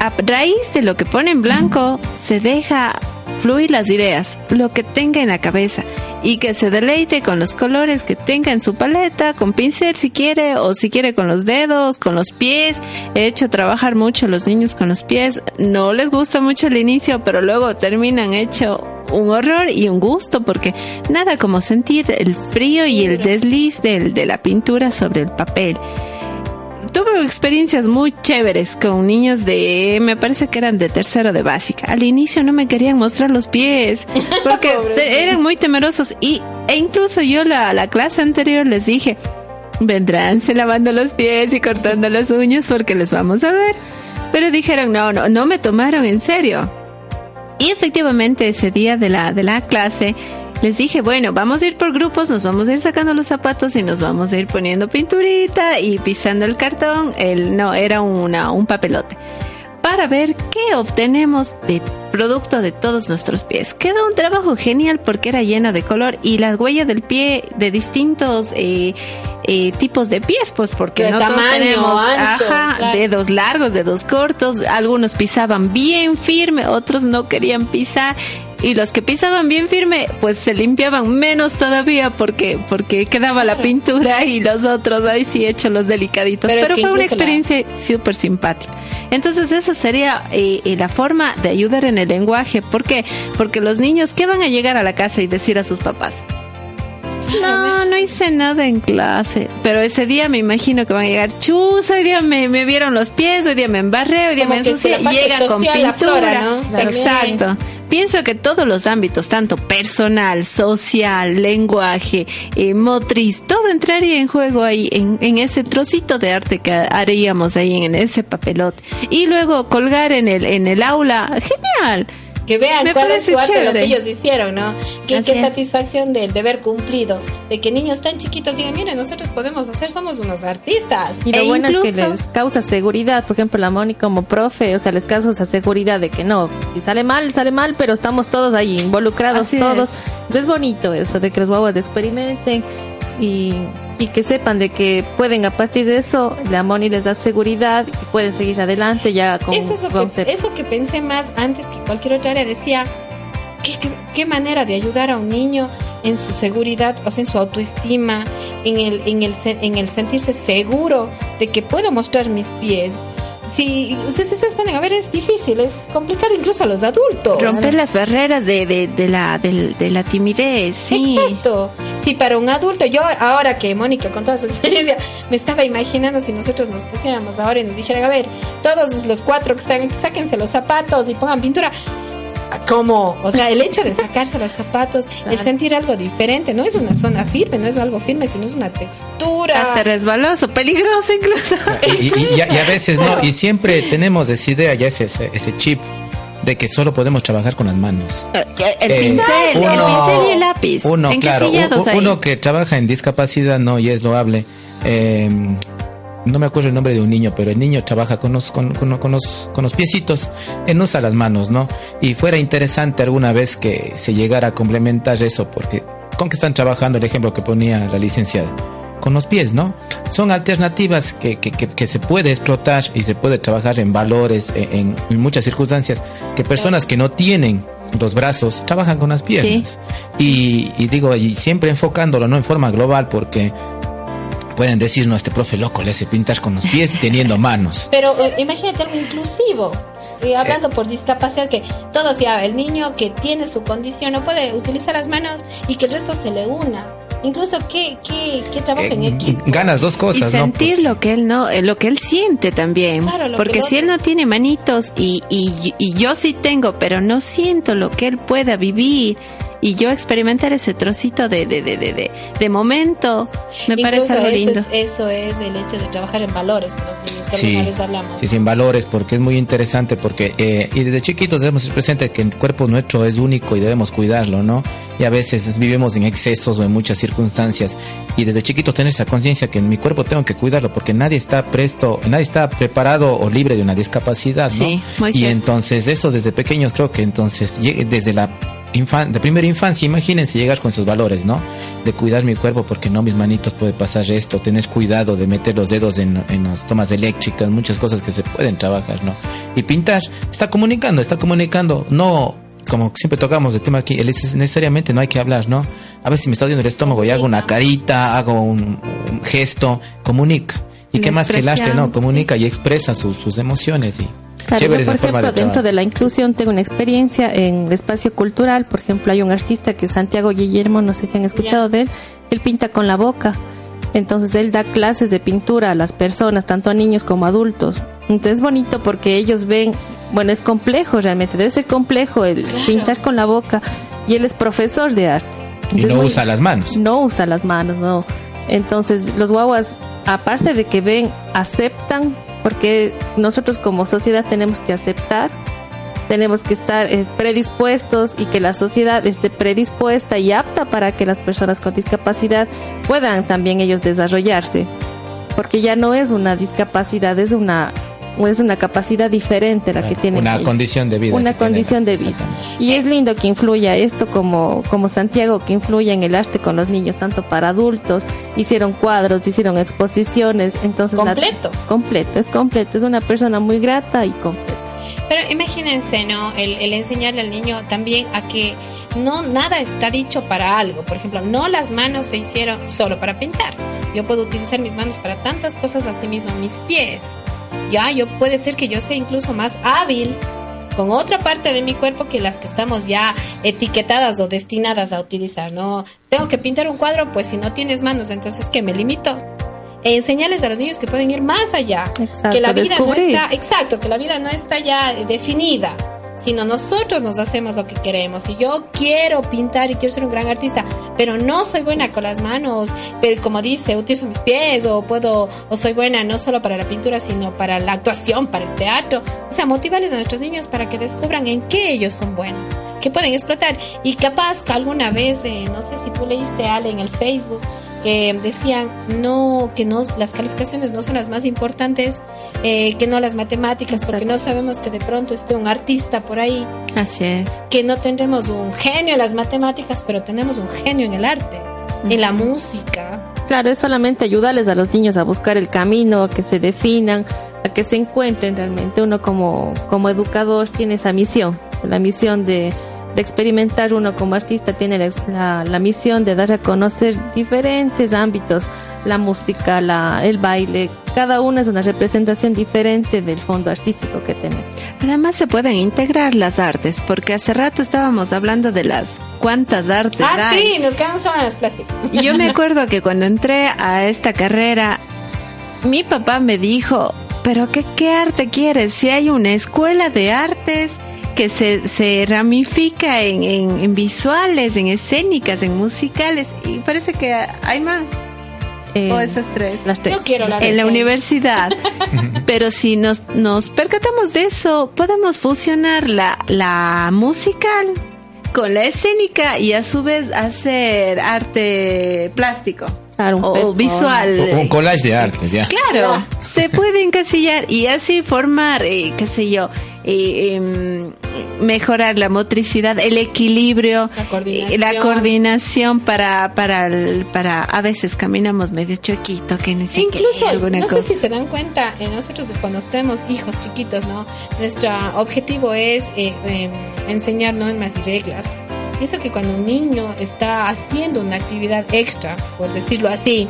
a raíz de lo que pone en blanco se deja fluir las ideas, lo que tenga en la cabeza y que se deleite con los colores que tenga en su paleta, con pincel si quiere o si quiere con los dedos, con los pies. He hecho trabajar mucho a los niños con los pies. No les gusta mucho el inicio, pero luego terminan hecho un horror y un gusto porque nada como sentir el frío y el desliz de la pintura sobre el papel tuve experiencias muy chéveres con niños de, me parece que eran de tercero de básica. Al inicio no me querían mostrar los pies porque eran muy temerosos y e incluso yo la, la clase anterior les dije, vendrán se lavando los pies y cortando las uñas porque les vamos a ver. Pero dijeron, no, no, no me tomaron en serio. Y efectivamente ese día de la, de la clase les dije, bueno, vamos a ir por grupos, nos vamos a ir sacando los zapatos y nos vamos a ir poniendo pinturita y pisando el cartón. El, no, era una, un papelote. Para ver qué obtenemos de producto de todos nuestros pies. Quedó un trabajo genial porque era llena de color y la huella del pie de distintos eh, eh, tipos de pies, pues porque de tenemos dedos largos, dedos cortos, algunos pisaban bien firme, otros no querían pisar y los que pisaban bien firme pues se limpiaban menos todavía porque porque quedaba la pintura y los otros ahí sí hecho los delicaditos pero, fue una experiencia súper simpática entonces esa sería eh, eh, la forma de ayudar en el lenguaje ¿por qué? porque los niños ¿qué van a llegar a la casa y decir a sus papás? No, no hice nada en clase. Pero ese día me imagino que van a llegar chus, hoy día me, me vieron los pies, hoy día me embarré, hoy día me ensucié. Llega con pintura. Exacto. Pienso que todos los ámbitos, tanto personal, social, lenguaje, eh, motriz, todo entraría en juego ahí, en, en, ese trocito de arte que haríamos ahí en ese papelote. Y luego colgar en el, en el aula, genial que vean cuál es su arte, lo que ellos hicieron, ¿no? Qué, satisfacción del deber cumplido, de que niños tan chiquitos digan, miren, nosotros podemos hacer, somos unos artistas. Y lo e bueno es que les causa seguridad, por ejemplo, la Mónica como profe, o sea, les causa seguridad de que no, si sale mal, sale mal, pero estamos todos ahí involucrados, todos. Es. es bonito eso, de que los guaguas experimenten y y que sepan de que pueden a partir de eso la Moni les da seguridad y pueden seguir adelante ya con eso es lo que eso que pensé más antes que cualquier otra área. Decía ¿qué, qué, manera de ayudar a un niño en su seguridad o sea en su autoestima en el en el en el sentirse seguro de que puedo mostrar mis pies si ustedes se ponen a ver, es difícil, es complicado incluso a los adultos. Romper las barreras de, de, la, de, la timidez, sí. Exacto. Sí, para un adulto, yo ahora que Mónica con toda su experiencia, me estaba imaginando si nosotros nos pusiéramos ahora y nos dijeran, a ver, todos los cuatro que están aquí, sáquense los zapatos y pongan pintura como, o sea, el hecho de sacarse los zapatos, el sentir algo diferente, no es una zona firme, no es algo firme, sino es una textura. Hasta resbaloso, peligroso incluso. Y, a, veces no, y siempre tenemos esa idea, ya ese, ese chip de que solo podemos trabajar con las manos. Eh, el, pincel, el pincel y el lápiz. Uno, claro, uno que trabaja en discapacidad no y es loable. Eh, no me acuerdo el nombre de un niño, pero el niño trabaja con los, con, con, los, con los piecitos, él usa las manos, ¿no? Y fuera interesante alguna vez que se llegara a complementar eso, porque con qué están trabajando el ejemplo que ponía la licenciada, con los pies, ¿no? Son alternativas que, que, que, se puede explotar y se puede trabajar en valores, en, muchas circunstancias, que personas que no tienen los brazos trabajan con las piernas. Y, y digo, y siempre enfocándolo, no en forma global, porque pueden decir, no, este profe loco le hace pintar con los pies teniendo manos. Pero eh, imagínate algo inclusivo. Y hablando por discapacidad, que todos ya, el niño que tiene su condición no puede utilizar las manos y que el resto se le una incluso qué qué qué trabajo en eh, equipo ganas dos cosas y sentir lo que él no eh, lo que él siente también porque si él no tiene manitos y, y, y yo sí tengo pero no siento lo que él pueda vivir y yo experimentar ese trocito de, de, de, de, de momento me parece algo eso lindo. Es, eso es el hecho de trabajar en valores que sí, hablamos. Sí, sin valores, porque es muy interesante, porque eh, y desde chiquitos debemos ser presentes que el cuerpo nuestro es único y debemos cuidarlo, ¿no? Y a veces vivimos en excesos o en muchas circunstancias y desde chiquito tener esa conciencia que en mi cuerpo tengo que cuidarlo porque nadie está presto, nadie está preparado o libre de una discapacidad, ¿no? Sí, y entonces eso desde pequeños creo que entonces desde la de primera infancia, imagínense llegar con sus valores, ¿no? De cuidar mi cuerpo porque no mis manitos puede pasar esto, tenés cuidado de meter los dedos en, en las tomas eléctricas, muchas cosas que se pueden trabajar, ¿no? Y pintar, está comunicando, está comunicando, no como siempre tocamos el tema aquí, necesariamente no hay que hablar, ¿no? A veces si me está doliendo el estómago y hago una carita, hago un, gesto, comunica. Y qué más que el arte, ¿no? Comunica y expresa sus, sus emociones y Claro, por ejemplo, dentro de la inclusión tengo una experiencia en el espacio cultural. Por ejemplo, hay un artista que es Santiago Guillermo, no sé si han escuchado de él. Él pinta con la boca. Entonces él da clases de pintura a las personas, tanto a niños como a adultos. Entonces es bonito porque ellos ven, bueno, es complejo realmente, debe ser complejo el pintar con la boca. Y él es profesor de arte. y no usa las manos. No usa las manos, no. Entonces los guaguas, aparte de que ven, aceptan porque nosotros como sociedad tenemos que aceptar, tenemos que estar eh, predispuestos y que la sociedad esté predispuesta y apta para que las personas con discapacidad puedan también ellos desarrollarse, porque ya no es una discapacidad, es una es una capacidad diferente la que tiene Una condición de vida. Una condición de vida. Y es lindo que influya esto como, como Santiago, que influya en el arte con los niños, tanto para adultos, hicieron cuadros, hicieron exposiciones, entonces... Completo. completo, es completo, es una persona muy grata y completa. Pero imagínense, ¿no? El, el enseñarle al niño también a que no nada está dicho para algo. Por ejemplo, no las manos se hicieron solo para pintar. Yo puedo utilizar mis manos para tantas cosas, así mismo mis pies. Ya, yo puede ser que yo sea incluso más hábil con otra parte de mi cuerpo que las que estamos ya etiquetadas o destinadas a utilizar, ¿no? Tengo que pintar un cuadro, pues si no tienes manos, entonces que me limito. E enseñarles a los niños que pueden ir más allá, que la vida no está, exacto, que la vida no está ya definida sino nosotros nos hacemos lo que queremos. Y yo quiero pintar y quiero ser un gran artista, pero no soy buena con las manos, pero como dice, utilizo mis pies o puedo, o soy buena no solo para la pintura, sino para la actuación, para el teatro. O sea, motivarles a nuestros niños para que descubran en qué ellos son buenos, que pueden explotar. Y capaz que alguna vez, eh, no sé si tú leíste, Ale, en el Facebook, que decían no que no las calificaciones no son las más importantes eh, que no las matemáticas porque no sabemos que de pronto esté un artista por ahí así es. Que no tendremos un genio en las matemáticas pero tenemos un genio en el arte en la música. Claro es solamente ayudarles a los niños a buscar el camino a que se definan a que se encuentren realmente. Uno como como educador tiene esa misión la misión de experimentar uno como artista tiene la, la, misión de dar a conocer diferentes ámbitos, la música, la, el baile, cada una es una representación diferente del fondo artístico que tenemos. Además se pueden integrar las artes, porque hace rato estábamos hablando de las cuántas artes ah, sí, nos quedamos solo en las plásticas. Y yo me acuerdo que cuando entré a esta carrera, mi papá me dijo, pero qué, qué arte quieres? Si hay una escuela de artes que se, se ramifica en, en, visuales, en escénicas, en musicales, y parece que hay más. Eh, o esas tres. Las tres. quiero en la universidad. Pero si nos, nos percatamos de eso, podemos fusionar la, la musical con la escénica y a su vez hacer arte plástico. o, visual. un collage de arte, ya. Claro, se puede encasillar y así formar, eh, qué sé yo, eh, mejorar la motricidad, el equilibrio, la coordinación, para, para, para, a veces caminamos medio choquito, que necesitamos Incluso, no sé si se dan cuenta, eh, nosotros cuando tenemos hijos chiquitos, ¿no? Nuestro objetivo es eh, em, enseñar normas y reglas. Pienso que cuando un niño está haciendo una actividad extra, por decirlo así,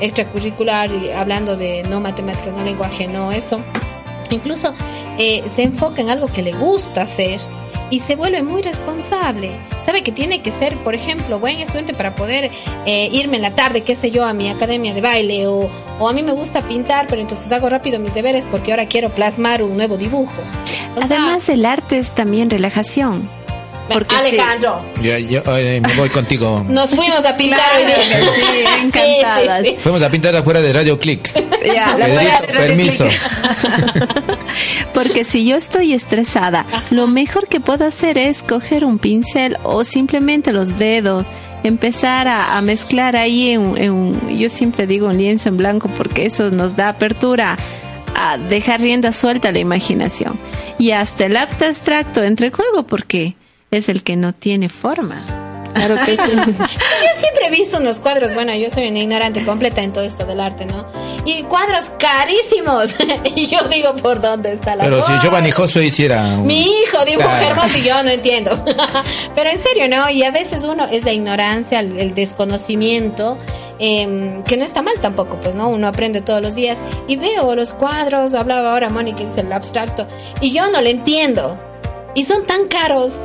extracurricular, hablando de no matemáticas, no lenguaje, no eso, incluso eh, se enfoca en algo que le gusta hacer y se vuelve muy responsable. Sabe que tiene que ser, por ejemplo, buen estudiante para poder eh, irme en la tarde, qué sé yo, a mi academia de baile o, o, a mí me gusta pintar, pero entonces hago rápido mis deberes porque ahora quiero plasmar un nuevo dibujo. Además, el arte es también relajación. Alejandro. Yo, me voy contigo. Nos fuimos a pintar hoy día. Sí, encantadas. Fuimos a pintar afuera de Radio Click. Ya, permiso. Porque si yo estoy estresada, lo mejor que puedo hacer es coger un pincel o simplemente los dedos, empezar a, mezclar ahí en, en, yo siempre digo un lienzo en blanco porque eso nos da apertura a dejar rienda suelta a la imaginación. Y hasta el arte abstracto entre juego porque es el que no tiene forma. Claro que sí. yo siempre he visto unos cuadros, bueno, yo soy una ignorante completa en todo esto del arte, ¿no? Y cuadros carísimos. y yo digo, ¿por dónde está la Pero si Giovanni Josué hiciera... Mi hijo dibuja hermoso y yo no entiendo. Pero en serio, ¿no? Y a veces uno es la ignorancia, el, desconocimiento, em, que no está mal tampoco, pues, ¿no? Uno aprende todos los días. Y veo los cuadros, hablaba ahora Mónica, dice el abstracto, y yo no le entiendo. Y son tan caros.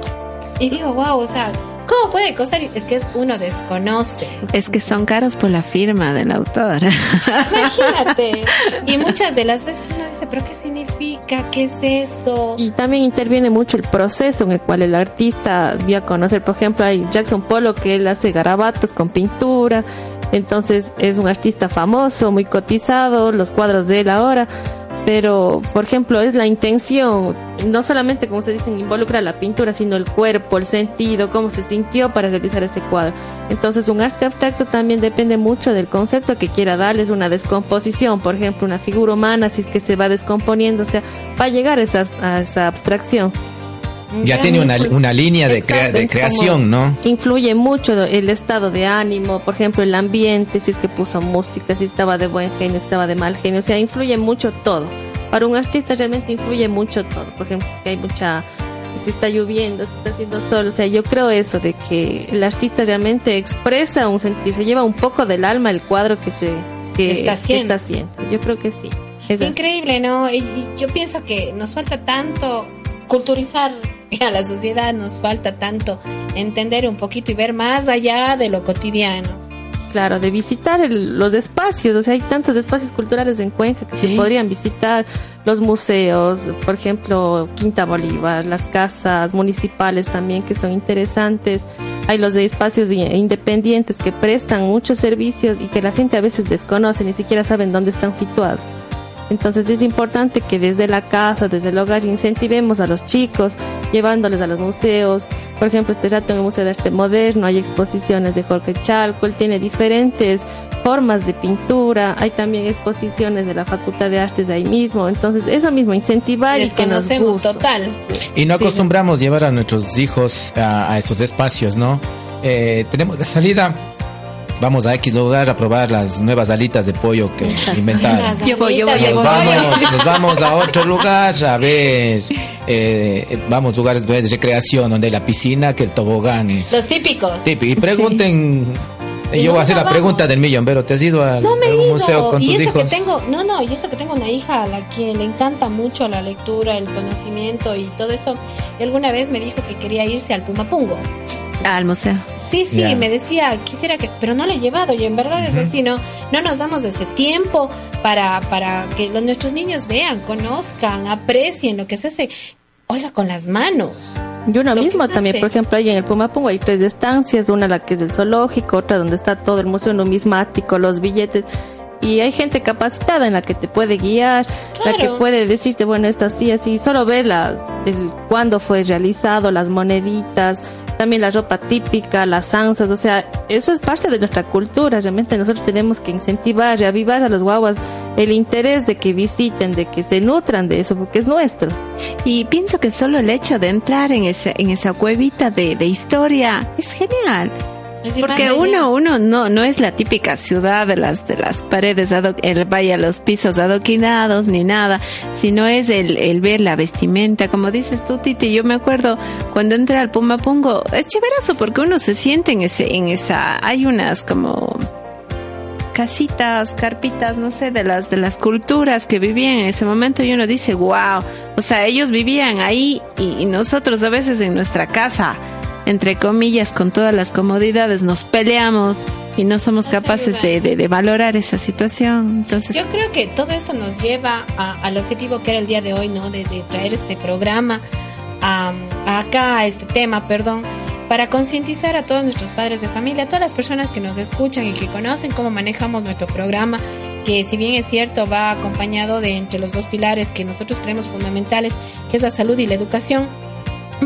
Y digo, wow, o sea, ¿cómo puede costar? Es que uno desconoce. Es que son caros por la firma del autor. Imagínate. Y muchas de las veces uno dice, ¿pero qué significa? ¿Qué es eso? Y también interviene mucho el proceso en el cual el artista dio a conocer. Por ejemplo, hay Jackson Polo que él hace garabatos con pintura. Entonces es un artista famoso, muy cotizado, los cuadros de él ahora pero por ejemplo es la intención, no solamente como se dicen involucra la pintura, sino el cuerpo, el sentido, cómo se sintió para realizar ese cuadro. Entonces un arte abstracto también depende mucho del concepto que quiera darles una descomposición, por ejemplo una figura humana, si es que se va descomponiendo, o sea, va a llegar a esa, a esa abstracción. Ya, tiene una, una línea de, de creación, ¿no? Influye mucho el estado de ánimo, por ejemplo, el ambiente, si es que puso música, si estaba de buen genio, si estaba de mal genio, o sea, influye mucho todo. Para un artista realmente influye mucho todo, por ejemplo, si es que hay mucha si está lloviendo, si está haciendo sol, o sea, yo creo eso de que el artista realmente expresa un sentir, se lleva un poco del alma el cuadro que se que, está, haciendo. Yo creo que sí. Es Increíble, ¿no? Y yo pienso que nos falta tanto culturizar a la sociedad, nos falta tanto entender un poquito y ver más allá de lo cotidiano claro, de visitar los espacios, o sea, hay tantos espacios culturales en Cuenca que se podrían visitar, los museos, por ejemplo, Quinta Bolívar, las casas municipales también que son interesantes, hay los de espacios independientes que prestan muchos servicios y que la gente a veces desconoce, ni siquiera saben dónde están situados. Entonces es importante que desde la casa, desde el hogar, incentivemos a los chicos, llevándoles a los museos. Por ejemplo, este rato en el Museo de Arte Moderno hay exposiciones de Jorge Chalco, él tiene diferentes formas de pintura, hay también exposiciones de la Facultad de Artes de ahí mismo, entonces eso mismo, incentivar y que nos guste. total. Y no acostumbramos llevar a nuestros hijos a, esos espacios, ¿no? Eh, tenemos de salida vamos a X lugar a probar las nuevas alitas de pollo que inventaron. Yo voy, yo voy, nos, vamos, nos vamos a otro lugar a ver, eh, vamos lugares de recreación donde hay la piscina, que el tobogán es. Los típicos. y pregunten. Yo voy a hacer la pregunta del millón, pero ¿te has ido al no museo con y tus eso hijos? Que tengo, no, no, y eso que tengo una hija a la que le encanta mucho la lectura, el conocimiento y todo eso. Y alguna vez me dijo que quería irse al Pumapungo. Al museo. Sí, sí, me decía, quisiera que, pero no le he llevado, y en verdad es así, no, no nos damos ese tiempo para, para que los, nuestros niños vean, conozcan, aprecien lo que se hace, oiga, con las manos. Yo una misma también, por ejemplo, ahí en el Pumapungo hay tres estancias, una la que es del zoológico, otra donde está todo el museo numismático, los billetes y hay gente capacitada en la que te puede guiar, la que puede decirte, bueno, esto así, así, solo ver las, el, cuándo fue realizado, las moneditas, también la ropa típica, las ansas, o sea, eso es parte de nuestra cultura, realmente nosotros tenemos que incentivar, reavivar a los guaguas el interés de que visiten, de que se nutran de eso, porque es nuestro. Y pienso que solo el hecho de entrar en, ese, en esa cuevita de, de historia es genial porque uno, uno no, no es la típica ciudad de las, de las paredes, el vaya los pisos adoquinados ni nada, sino es el, el ver la vestimenta, como dices tú, Titi. Yo me acuerdo cuando entré al Pumapungo, es chéverazo porque uno se siente en ese, en esa, hay unas como casitas, carpitas, no sé, de las de las culturas que vivían en ese momento y uno dice, wow, o sea, ellos vivían ahí y nosotros a veces en nuestra casa entre comillas, con todas las comodidades, nos peleamos y no somos capaces de, de, valorar esa situación. Entonces, yo creo que todo esto nos lleva al objetivo que era el día de hoy, ¿no? De, traer este programa a, acá, a este tema, perdón, para concientizar a todos nuestros padres de familia, a todas las personas que nos escuchan y que conocen cómo manejamos nuestro programa, que si bien es cierto va acompañado de entre los dos pilares que nosotros creemos fundamentales, que es la salud y la educación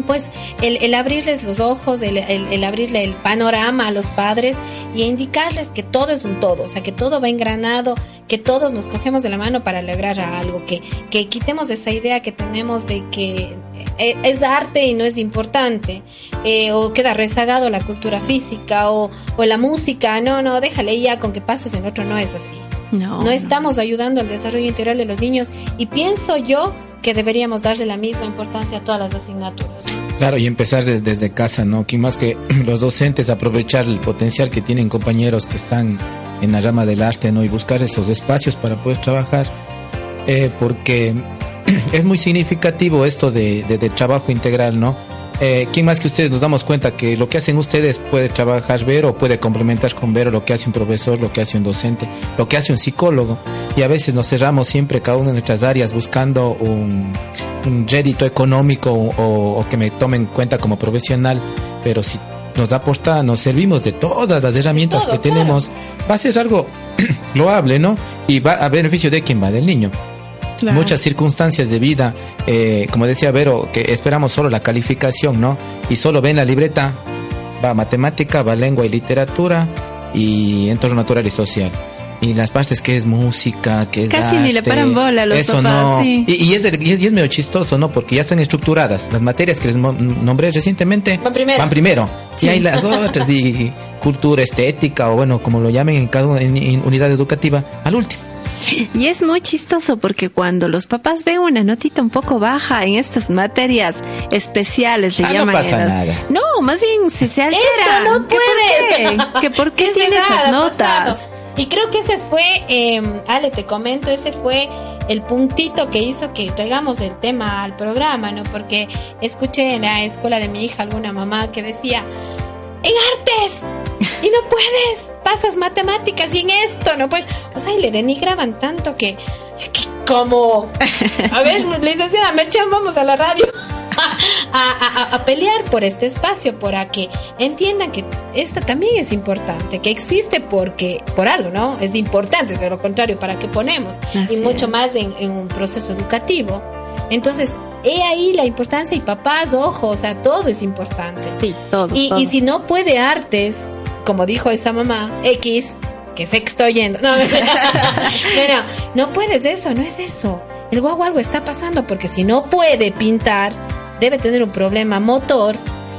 pues el, abrirles los ojos, el, abrirle el panorama a los padres y indicarles que todo es un todo, o sea, que todo va engranado, que todos nos cogemos de la mano para lograr algo, que, que quitemos esa idea que tenemos de que eh, es arte y no es importante, eh, o queda rezagado la cultura física o, o, la música, no, no, déjale ya con que pases en otro, no es así. No, no estamos ayudando al desarrollo integral de los niños y pienso yo que deberíamos darle la misma importancia a todas las asignaturas. Claro, y empezar desde, casa, ¿no? Que más que los docentes aprovechar el potencial que tienen compañeros que están en la rama del arte, ¿no? Y buscar esos espacios para poder trabajar, eh, porque es muy significativo esto de, de trabajo integral, ¿no? Eh, ¿quién más que ustedes nos damos cuenta que lo que hacen ustedes puede trabajar ver o puede complementar con ver lo que hace un profesor, lo que hace un docente, lo que hace un psicólogo? Y a veces nos cerramos siempre cada una de nuestras áreas buscando un, rédito económico o, que me tomen en cuenta como profesional, pero si nos aposta, nos servimos de todas las herramientas que tenemos, va a ser algo loable, ¿no? Y va a beneficio de quién va, del niño muchas circunstancias de vida, eh, como decía Vero, que esperamos solo la calificación, ¿no? Y solo ven la libreta, va matemática, va lengua y literatura y entorno natural y social. Y las partes que es música, que es Casi ni le paran bola a los eso no. Y, es y, es medio chistoso, ¿no? Porque ya están estructuradas. Las materias que les nombré recientemente van primero. Van primero. Y hay las otras, y cultura, estética, o bueno, como lo llamen en cada unidad educativa, al último. Y es muy chistoso porque cuando los papás ven una notita un poco baja en estas materias especiales, le ah, llaman. No pasa nada. No, más bien se, se. Esto no puede. ¿Que por qué tiene esas notas? Y creo que ese fue, eh, Ale, te comento, ese fue el puntito que hizo que traigamos el tema al programa, ¿no? Porque escuché en la escuela de mi hija alguna mamá que decía, en artes, y no puedes, pasas matemáticas y en esto, no puedes. O sea, y le denigraban tanto que, que como, a ver, licenciada Merchan, vamos a la radio. a, pelear por este espacio, para que entiendan que esto también es importante, que existe porque, por algo, ¿no? Es importante, de lo contrario, ¿para qué ponemos? y mucho más en, un proceso educativo. Entonces, he ahí la importancia y papás, ojo, o sea, todo es importante. Sí, todo. Y, y si no puede artes, como dijo esa mamá, X, que sé que estoy yendo. No, no, no, no puedes eso, no es eso. El guagua algo está pasando porque si no puede pintar, debe tener un problema motor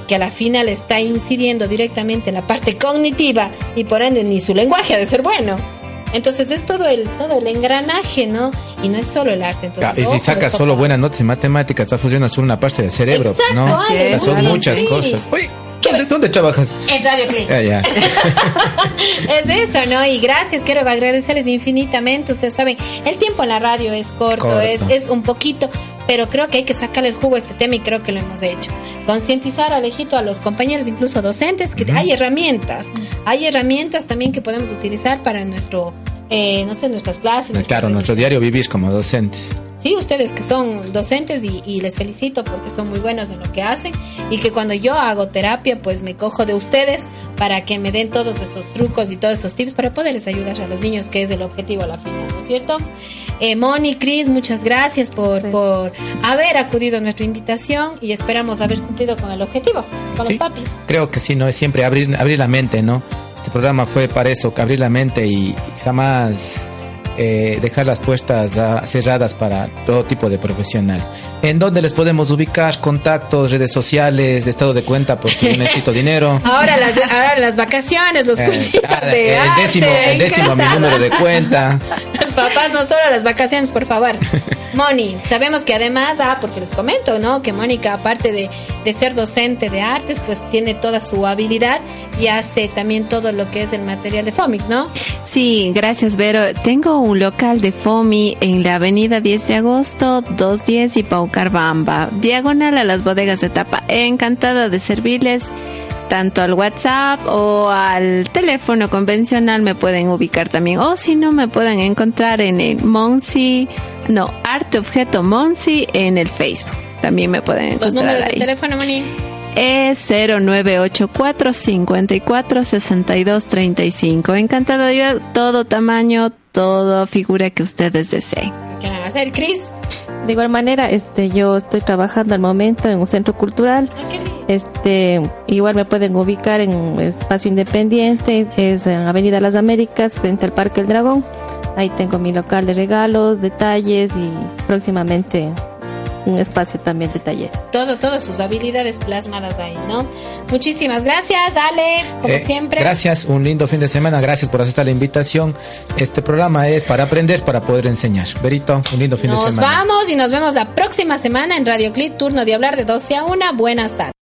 que a la final está incidiendo directamente en la parte cognitiva y por ende ni su lenguaje ha de ser bueno. Entonces es todo el todo el engranaje, ¿no? Y no es solo el arte. Entonces, y si sacas solo buenas notas en matemáticas, estás funcionando solo una parte del cerebro, ¿no? son muchas cosas. ¿Dónde, trabajas? En Radio Click. es eso, ¿no? Y gracias, quiero agradecerles infinitamente. Ustedes saben, el tiempo en la radio es corto, Es, es un poquito, pero creo que hay que sacarle el jugo a este tema y creo que lo hemos hecho. Concientizar, Alejito, a los compañeros, incluso docentes, que hay herramientas. Hay herramientas también que podemos utilizar para nuestro, eh, no sé, nuestras clases. Claro, nuestro diario vivir como docentes. Sí, ustedes que son docentes y, les felicito porque son muy buenos en lo que hacen y que cuando yo hago terapia pues me cojo de ustedes para que me den todos esos trucos y todos esos tips para poderles ayudar a los niños que es el objetivo a la final, ¿no es cierto? Eh, Moni, Cris, muchas gracias por, por haber acudido a nuestra invitación y esperamos haber cumplido con el objetivo, con los papis. Creo que sí, no es siempre abrir, abrir la mente, ¿no? Este programa fue para eso, abrir la mente y jamás eh, dejar las puertas cerradas para todo tipo de profesional. ¿En dónde les podemos ubicar? Contactos, redes sociales, estado de cuenta porque yo necesito dinero. Ahora las, ahora las vacaciones, los cursos ah, de el décimo, el décimo mi número de cuenta. Papás, no solo las vacaciones, por favor. Moni, sabemos que además, ah, porque les comento, ¿no? Que Mónica, aparte de, de ser docente de artes, pues tiene toda su habilidad y hace también todo lo que es el material de FOMIX, ¿no? Sí, gracias, Vero. Tengo un local de FOMI en la avenida 10 de agosto, 210 y Paucarbamba, diagonal a las bodegas de tapa. Encantada de servirles tanto al WhatsApp o al teléfono convencional me pueden ubicar también. O si no, me pueden encontrar en el Monsi, no, Arte Objeto Monsi en el Facebook. También me pueden encontrar. Los números de teléfono, Moni. Es 0984 54 62 35. Encantada de todo tamaño, toda figura que ustedes deseen. ¿Qué van a hacer, Cris? De igual manera, este, yo estoy trabajando al momento en un centro cultural. Este, igual me pueden ubicar en un espacio independiente, es en Avenida Las Américas, frente al Parque El Dragón. Ahí tengo mi local de regalos, detalles y próximamente un espacio también de taller. Todo, todas sus habilidades plasmadas ahí, ¿no? Muchísimas gracias, Ale, como eh, siempre. Gracias, un lindo fin de semana, gracias por aceptar la invitación. Este programa es para aprender, para poder enseñar. Berito, un lindo fin de semana. Nos vamos y nos vemos la próxima semana en Radio Clip, turno de hablar de 12 a 1. Buenas tardes.